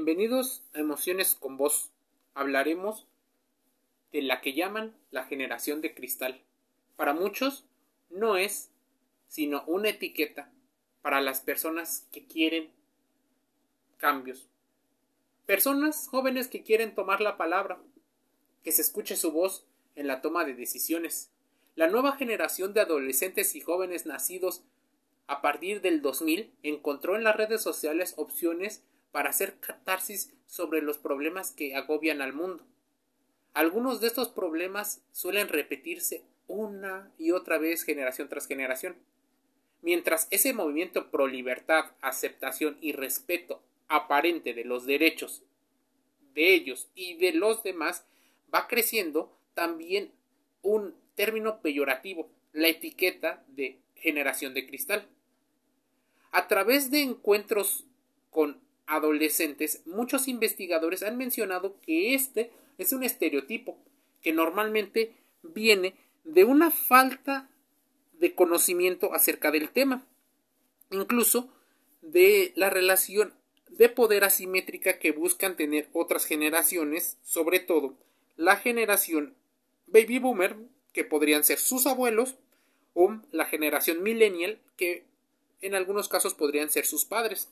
Bienvenidos a Emociones con Voz. Hablaremos de la que llaman la generación de cristal. Para muchos no es sino una etiqueta para las personas que quieren cambios. Personas jóvenes que quieren tomar la palabra, que se escuche su voz en la toma de decisiones. La nueva generación de adolescentes y jóvenes nacidos a partir del 2000 encontró en las redes sociales opciones para hacer catarsis sobre los problemas que agobian al mundo. Algunos de estos problemas suelen repetirse una y otra vez generación tras generación. Mientras ese movimiento pro libertad, aceptación y respeto aparente de los derechos de ellos y de los demás va creciendo, también un término peyorativo, la etiqueta de generación de cristal. A través de encuentros con adolescentes, muchos investigadores han mencionado que este es un estereotipo que normalmente viene de una falta de conocimiento acerca del tema, incluso de la relación de poder asimétrica que buscan tener otras generaciones, sobre todo la generación baby boomer, que podrían ser sus abuelos, o la generación millennial, que en algunos casos podrían ser sus padres.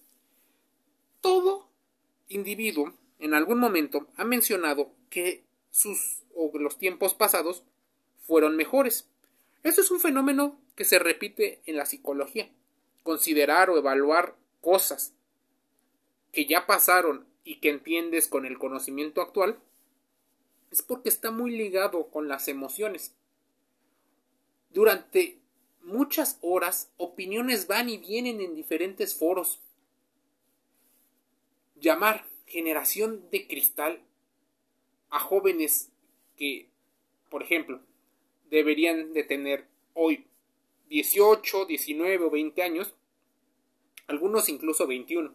Todo individuo en algún momento ha mencionado que sus o los tiempos pasados fueron mejores. Esto es un fenómeno que se repite en la psicología. Considerar o evaluar cosas que ya pasaron y que entiendes con el conocimiento actual es porque está muy ligado con las emociones. Durante muchas horas opiniones van y vienen en diferentes foros. Llamar generación de cristal a jóvenes que, por ejemplo, deberían de tener hoy 18, 19 o 20 años, algunos incluso 21.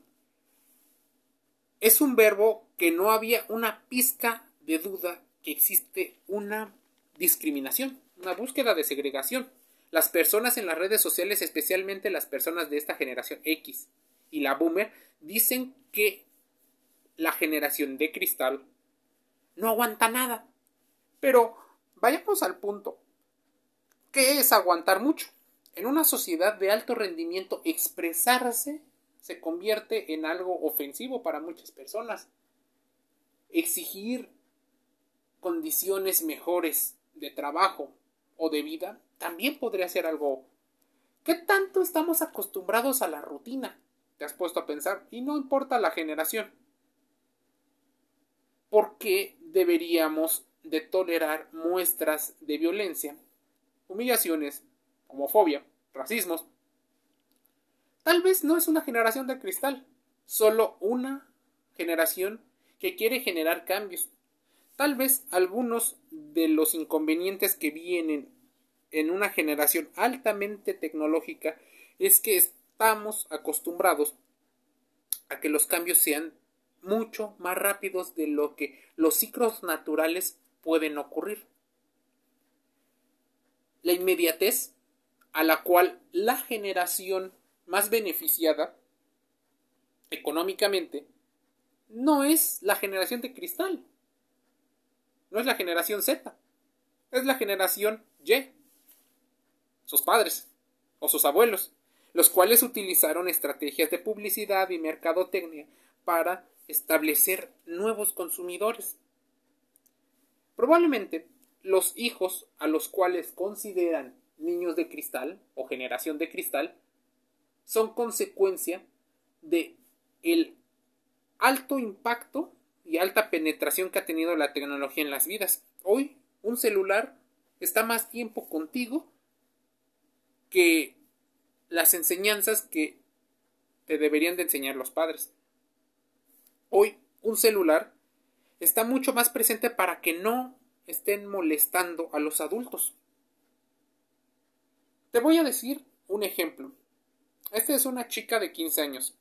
Es un verbo que no había una pizca de duda que existe una discriminación, una búsqueda de segregación. Las personas en las redes sociales, especialmente las personas de esta generación X y la boomer, dicen que la generación de cristal no aguanta nada. Pero vayamos al punto. ¿Qué es aguantar mucho? En una sociedad de alto rendimiento, expresarse se convierte en algo ofensivo para muchas personas. Exigir condiciones mejores de trabajo o de vida también podría ser algo. ¿Qué tanto estamos acostumbrados a la rutina? Te has puesto a pensar, y no importa la generación. ¿Por qué deberíamos de tolerar muestras de violencia, humillaciones, homofobia, racismos? Tal vez no es una generación de cristal, solo una generación que quiere generar cambios. Tal vez algunos de los inconvenientes que vienen en una generación altamente tecnológica es que estamos acostumbrados a que los cambios sean mucho más rápidos de lo que los ciclos naturales pueden ocurrir. La inmediatez a la cual la generación más beneficiada económicamente no es la generación de cristal, no es la generación Z, es la generación Y, sus padres o sus abuelos, los cuales utilizaron estrategias de publicidad y mercadotecnia para establecer nuevos consumidores. Probablemente los hijos a los cuales consideran niños de cristal o generación de cristal son consecuencia de el alto impacto y alta penetración que ha tenido la tecnología en las vidas. Hoy un celular está más tiempo contigo que las enseñanzas que te deberían de enseñar los padres. Hoy un celular está mucho más presente para que no estén molestando a los adultos. Te voy a decir un ejemplo. Esta es una chica de 15 años.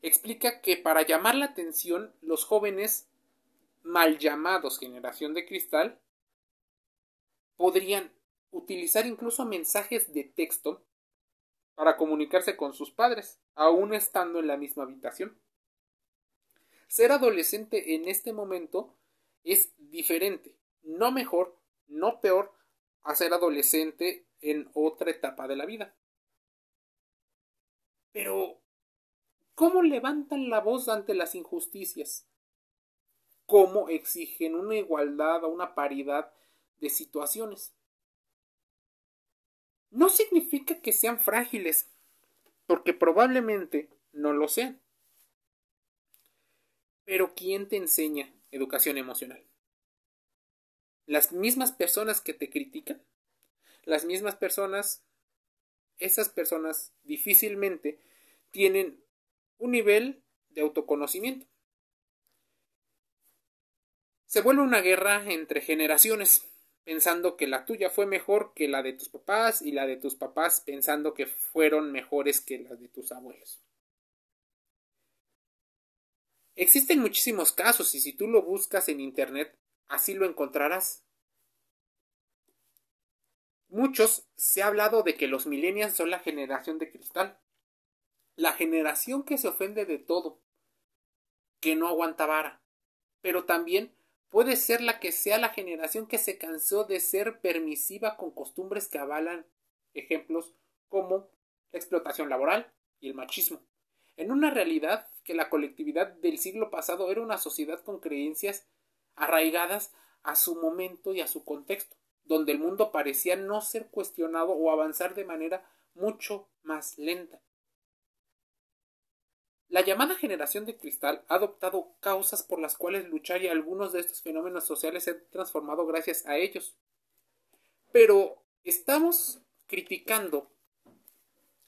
Explica que para llamar la atención los jóvenes mal llamados generación de cristal podrían utilizar incluso mensajes de texto para comunicarse con sus padres, aún estando en la misma habitación. Ser adolescente en este momento es diferente, no mejor, no peor a ser adolescente en otra etapa de la vida. Pero, ¿cómo levantan la voz ante las injusticias? ¿Cómo exigen una igualdad o una paridad de situaciones? No significa que sean frágiles, porque probablemente no lo sean. Pero ¿quién te enseña educación emocional? Las mismas personas que te critican, las mismas personas, esas personas difícilmente tienen un nivel de autoconocimiento. Se vuelve una guerra entre generaciones, pensando que la tuya fue mejor que la de tus papás y la de tus papás pensando que fueron mejores que las de tus abuelos. Existen muchísimos casos y si tú lo buscas en Internet, así lo encontrarás. Muchos se ha hablado de que los millennials son la generación de cristal, la generación que se ofende de todo, que no aguanta vara, pero también puede ser la que sea la generación que se cansó de ser permisiva con costumbres que avalan ejemplos como la explotación laboral y el machismo en una realidad que la colectividad del siglo pasado era una sociedad con creencias arraigadas a su momento y a su contexto, donde el mundo parecía no ser cuestionado o avanzar de manera mucho más lenta. La llamada generación de cristal ha adoptado causas por las cuales luchar y algunos de estos fenómenos sociales se han transformado gracias a ellos. Pero estamos criticando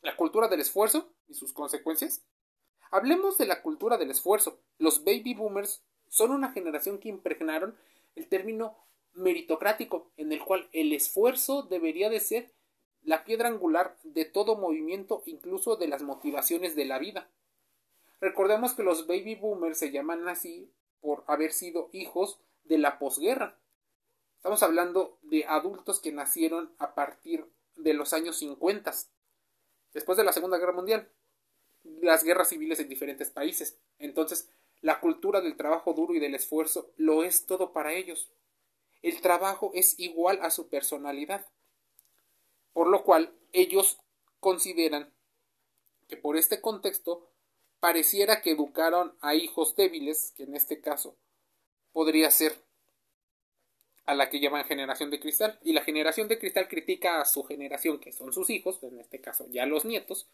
la cultura del esfuerzo y sus consecuencias. Hablemos de la cultura del esfuerzo. Los baby boomers son una generación que impregnaron el término meritocrático, en el cual el esfuerzo debería de ser la piedra angular de todo movimiento, incluso de las motivaciones de la vida. Recordemos que los baby boomers se llaman así por haber sido hijos de la posguerra. Estamos hablando de adultos que nacieron a partir de los años 50, después de la Segunda Guerra Mundial las guerras civiles en diferentes países. Entonces, la cultura del trabajo duro y del esfuerzo lo es todo para ellos. El trabajo es igual a su personalidad. Por lo cual, ellos consideran que por este contexto pareciera que educaron a hijos débiles, que en este caso podría ser a la que llaman generación de cristal, y la generación de cristal critica a su generación, que son sus hijos, en este caso ya los nietos,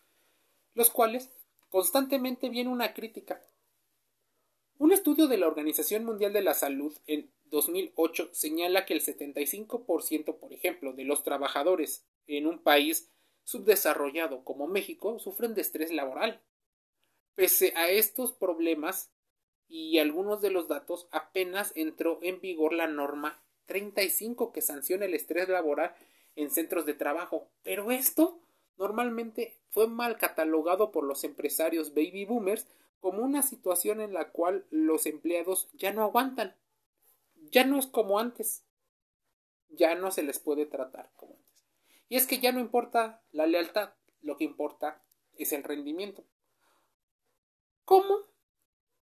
los cuales constantemente viene una crítica. Un estudio de la Organización Mundial de la Salud en 2008 señala que el 75%, por ejemplo, de los trabajadores en un país subdesarrollado como México sufren de estrés laboral. Pese a estos problemas y algunos de los datos, apenas entró en vigor la norma 35 que sanciona el estrés laboral en centros de trabajo. Pero esto normalmente fue mal catalogado por los empresarios baby boomers como una situación en la cual los empleados ya no aguantan. Ya no es como antes. Ya no se les puede tratar como antes. Y es que ya no importa la lealtad, lo que importa es el rendimiento. ¿Cómo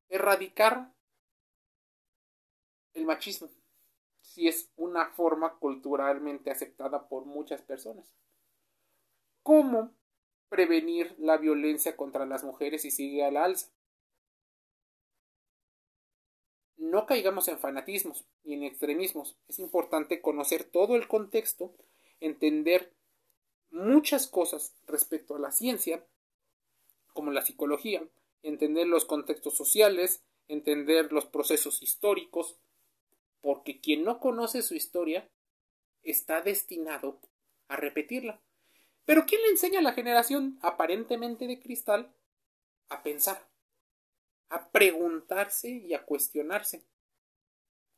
erradicar el machismo? Si es una forma culturalmente aceptada por muchas personas cómo prevenir la violencia contra las mujeres y sigue al alza. No caigamos en fanatismos y en extremismos. Es importante conocer todo el contexto, entender muchas cosas respecto a la ciencia, como la psicología, entender los contextos sociales, entender los procesos históricos, porque quien no conoce su historia está destinado a repetirla. Pero ¿quién le enseña a la generación aparentemente de cristal a pensar, a preguntarse y a cuestionarse?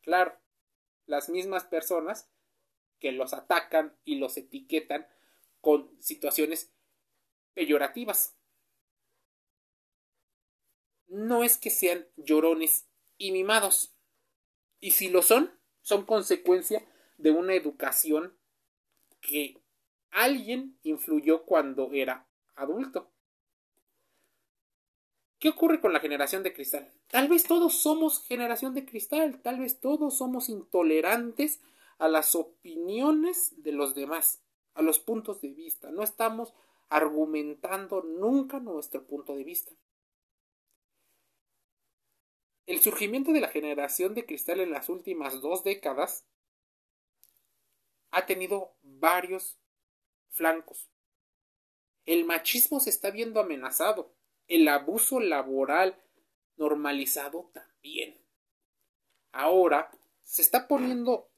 Claro, las mismas personas que los atacan y los etiquetan con situaciones peyorativas. No es que sean llorones y mimados. Y si lo son, son consecuencia de una educación que alguien influyó cuando era adulto. ¿Qué ocurre con la generación de cristal? Tal vez todos somos generación de cristal, tal vez todos somos intolerantes a las opiniones de los demás, a los puntos de vista. No estamos argumentando nunca nuestro punto de vista. El surgimiento de la generación de cristal en las últimas dos décadas ha tenido varios flancos. El machismo se está viendo amenazado el abuso laboral normalizado también. Ahora se está poniendo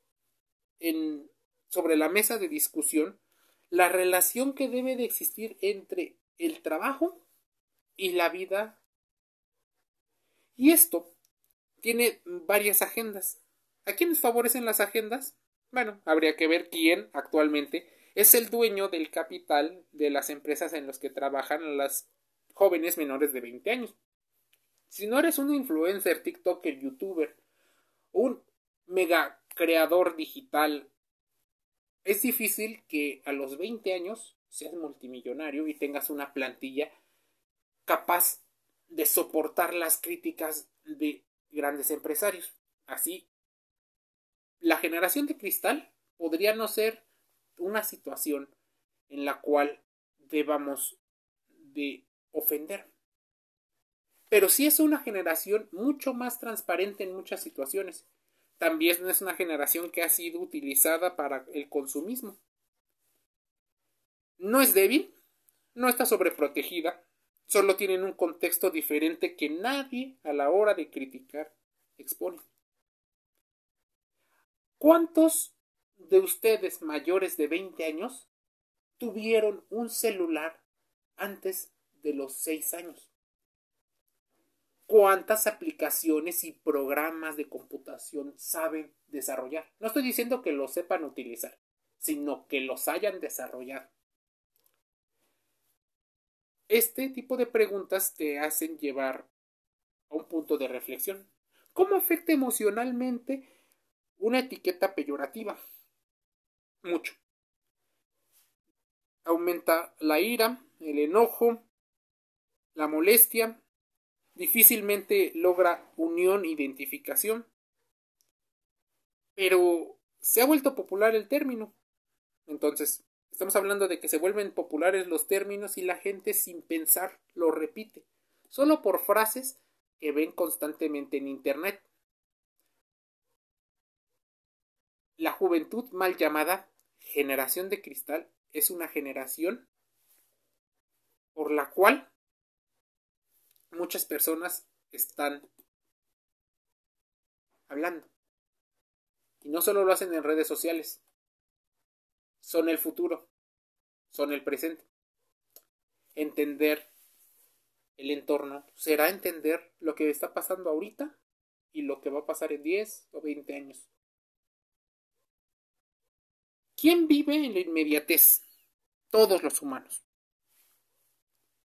en, sobre la mesa de discusión la relación que debe de existir entre el trabajo y la vida. Y esto tiene varias agendas. ¿A quiénes favorecen las agendas? Bueno, habría que ver quién actualmente es el dueño del capital de las empresas en las que trabajan las jóvenes menores de 20 años. Si no eres un influencer, TikToker, YouTuber, un mega creador digital, es difícil que a los 20 años seas multimillonario y tengas una plantilla capaz de soportar las críticas de grandes empresarios. Así, la generación de cristal podría no ser una situación en la cual debamos de ofender. Pero sí es una generación mucho más transparente en muchas situaciones. También es una generación que ha sido utilizada para el consumismo. No es débil, no está sobreprotegida, solo tienen un contexto diferente que nadie a la hora de criticar expone. ¿Cuántos de ustedes mayores de 20 años tuvieron un celular antes de los seis años. ¿Cuántas aplicaciones y programas de computación saben desarrollar? No estoy diciendo que los sepan utilizar, sino que los hayan desarrollado. Este tipo de preguntas te hacen llevar a un punto de reflexión. ¿Cómo afecta emocionalmente una etiqueta peyorativa? Mucho. Aumenta la ira, el enojo, la molestia difícilmente logra unión identificación. Pero se ha vuelto popular el término. Entonces, estamos hablando de que se vuelven populares los términos y la gente sin pensar lo repite, solo por frases que ven constantemente en Internet. La juventud mal llamada generación de cristal es una generación por la cual muchas personas están hablando. Y no solo lo hacen en redes sociales, son el futuro, son el presente. Entender el entorno será entender lo que está pasando ahorita y lo que va a pasar en 10 o 20 años. ¿Quién vive en la inmediatez? Todos los humanos.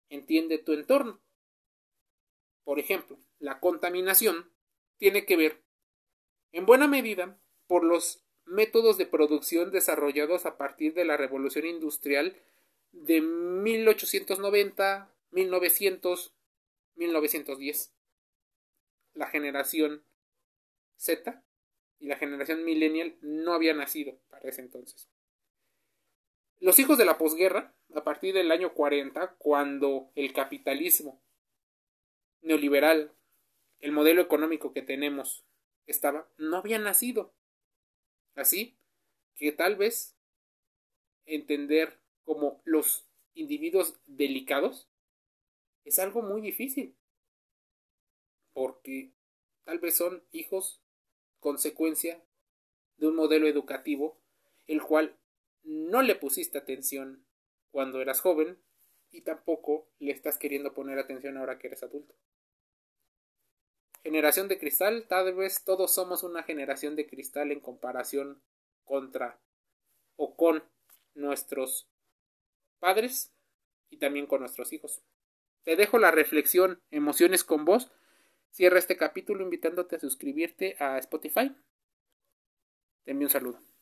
Entiende tu entorno. Por ejemplo, la contaminación tiene que ver, en buena medida, por los métodos de producción desarrollados a partir de la revolución industrial de 1890, 1900, 1910. La generación Z y la generación millennial no había nacido para ese entonces. Los hijos de la posguerra, a partir del año 40, cuando el capitalismo neoliberal, el modelo económico que tenemos estaba, no había nacido. Así que tal vez entender como los individuos delicados es algo muy difícil. Porque tal vez son hijos consecuencia de un modelo educativo el cual no le pusiste atención cuando eras joven y tampoco le estás queriendo poner atención ahora que eres adulto. Generación de cristal, tal vez todos somos una generación de cristal en comparación contra o con nuestros padres y también con nuestros hijos. Te dejo la reflexión, emociones con vos. Cierra este capítulo invitándote a suscribirte a Spotify. Te envío un saludo.